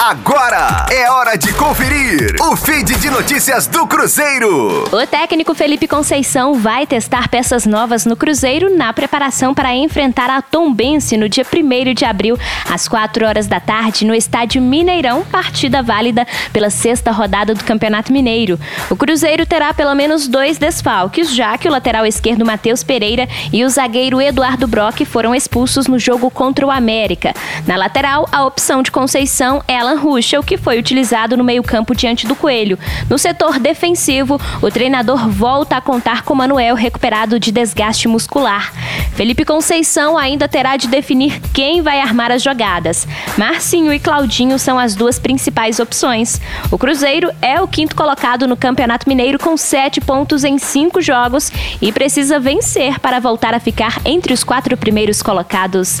Agora é hora de conferir o feed de notícias do Cruzeiro. O técnico Felipe Conceição vai testar peças novas no Cruzeiro na preparação para enfrentar a Tombense no dia 1 de abril, às 4 horas da tarde, no estádio Mineirão, partida válida pela sexta rodada do Campeonato Mineiro. O Cruzeiro terá pelo menos dois desfalques, já que o lateral esquerdo Matheus Pereira e o zagueiro Eduardo Brock foram expulsos no jogo contra o América. Na lateral, a opção de Conceição é a Alan Ruschel, que foi utilizado no meio-campo diante do Coelho. No setor defensivo, o treinador volta a contar com Manuel recuperado de desgaste muscular. Felipe Conceição ainda terá de definir quem vai armar as jogadas. Marcinho e Claudinho são as duas principais opções. O Cruzeiro é o quinto colocado no Campeonato Mineiro com sete pontos em cinco jogos e precisa vencer para voltar a ficar entre os quatro primeiros colocados.